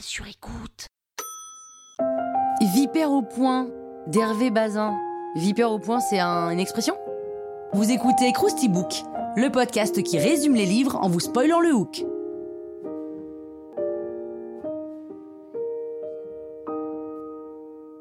Sur écoute. Vipère au point d'Hervé Bazin. Vipère au point, c'est un- une expression? Vous écoutez Krusty Book, le podcast qui résume les livres en vous spoilant le hook.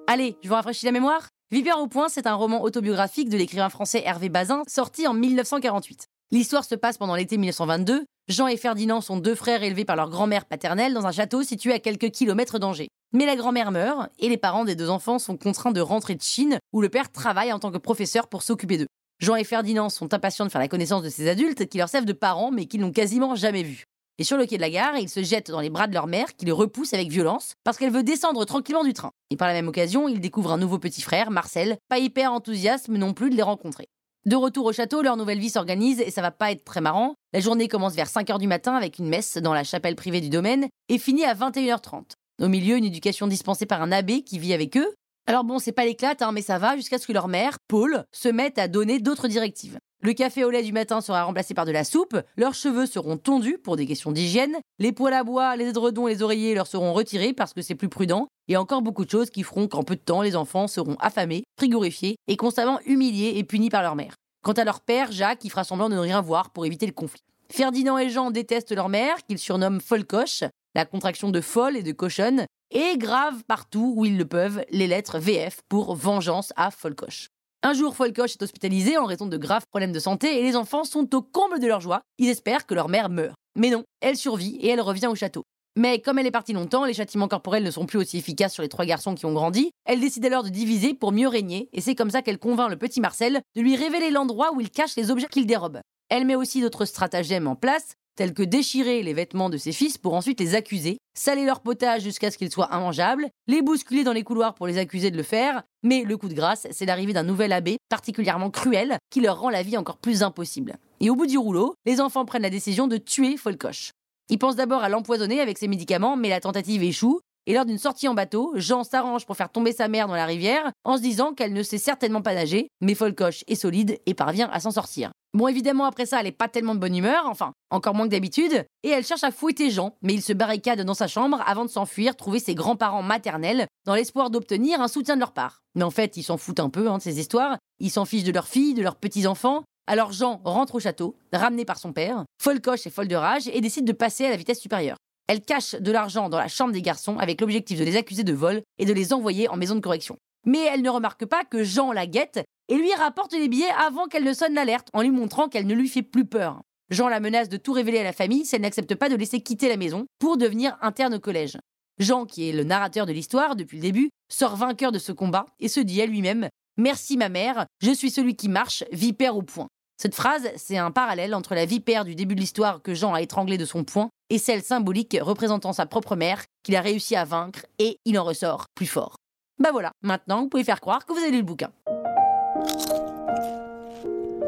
Allez, je vous rafraîchis la mémoire Vipère au point, c'est un roman autobiographique de l'écrivain français Hervé Bazin, sorti en 1948. L'histoire se passe pendant l'été 1922. Jean et Ferdinand sont deux frères élevés par leur grand-mère paternelle dans un château situé à quelques kilomètres d'Angers. Mais la grand-mère meurt et les parents des deux enfants sont contraints de rentrer de Chine où le père travaille en tant que professeur pour s'occuper d'eux. Jean et Ferdinand sont impatients de faire la connaissance de ces adultes qui leur servent de parents mais qu'ils n'ont quasiment jamais vus. Et sur le quai de la gare, ils se jettent dans les bras de leur mère qui les repousse avec violence parce qu'elle veut descendre tranquillement du train. Et par la même occasion, ils découvrent un nouveau petit frère, Marcel, pas hyper enthousiaste non plus de les rencontrer. De retour au château, leur nouvelle vie s'organise et ça va pas être très marrant. La journée commence vers 5h du matin avec une messe dans la chapelle privée du domaine et finit à 21h30. Au milieu, une éducation dispensée par un abbé qui vit avec eux. Alors bon, c'est pas l'éclate, hein, mais ça va jusqu'à ce que leur mère, Paul, se mette à donner d'autres directives. Le café au lait du matin sera remplacé par de la soupe, leurs cheveux seront tondus pour des questions d'hygiène, les poêles à bois, les édredons et les oreillers leur seront retirés parce que c'est plus prudent, et encore beaucoup de choses qui feront qu'en peu de temps, les enfants seront affamés, frigorifiés et constamment humiliés et punis par leur mère. Quant à leur père, Jacques, il fera semblant de ne rien voir pour éviter le conflit. Ferdinand et Jean détestent leur mère, qu'ils surnomment Folcoche, la contraction de folle et de cochonne, et gravent partout où ils le peuvent les lettres VF pour vengeance à Folcoche. Un jour, Folcoche est hospitalisé en raison de graves problèmes de santé et les enfants sont au comble de leur joie. Ils espèrent que leur mère meurt. Mais non, elle survit et elle revient au château. Mais comme elle est partie longtemps, les châtiments corporels ne sont plus aussi efficaces sur les trois garçons qui ont grandi. Elle décide alors de diviser pour mieux régner, et c'est comme ça qu'elle convainc le petit Marcel de lui révéler l'endroit où il cache les objets qu'il dérobe. Elle met aussi d'autres stratagèmes en place, tels que déchirer les vêtements de ses fils pour ensuite les accuser, saler leur potage jusqu'à ce qu'ils soient immangeables, les bousculer dans les couloirs pour les accuser de le faire, mais le coup de grâce, c'est l'arrivée d'un nouvel abbé particulièrement cruel qui leur rend la vie encore plus impossible. Et au bout du rouleau, les enfants prennent la décision de tuer Folcoche. Ils pensent d'abord à l'empoisonner avec ses médicaments, mais la tentative échoue. Et lors d'une sortie en bateau, Jean s'arrange pour faire tomber sa mère dans la rivière en se disant qu'elle ne sait certainement pas nager, mais Folcoche est solide et parvient à s'en sortir. Bon, évidemment, après ça, elle est pas tellement de bonne humeur, enfin, encore moins que d'habitude, et elle cherche à fouetter Jean, mais il se barricade dans sa chambre avant de s'enfuir trouver ses grands-parents maternels dans l'espoir d'obtenir un soutien de leur part. Mais en fait, ils s'en foutent un peu hein, de ces histoires, ils s'en fichent de leurs filles, de leurs petits-enfants, alors Jean rentre au château, ramené par son père. Folcoche est folle de rage et décide de passer à la vitesse supérieure. Elle cache de l'argent dans la chambre des garçons avec l'objectif de les accuser de vol et de les envoyer en maison de correction. Mais elle ne remarque pas que Jean la guette et lui rapporte les billets avant qu'elle ne sonne l'alerte en lui montrant qu'elle ne lui fait plus peur. Jean la menace de tout révéler à la famille si elle n'accepte pas de laisser quitter la maison pour devenir interne au collège. Jean, qui est le narrateur de l'histoire depuis le début, sort vainqueur de ce combat et se dit à lui-même Merci ma mère, je suis celui qui marche, vipère au point. Cette phrase, c'est un parallèle entre la vipère du début de l'histoire que Jean a étranglée de son poing et celle symbolique représentant sa propre mère qu'il a réussi à vaincre et il en ressort plus fort. Bah voilà, maintenant vous pouvez faire croire que vous avez lu le bouquin.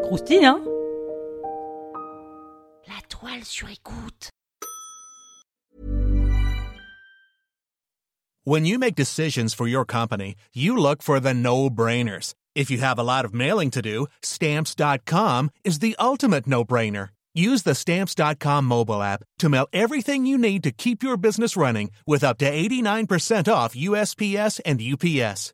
Croustille, hein La toile sur écoute. When you make decisions for your company, you look for the no-brainers. If you have a lot of mailing to do, stamps.com is the ultimate no-brainer. Use the stamps.com mobile app to mail everything you need to keep your business running with up to 89% off USPS and UPS.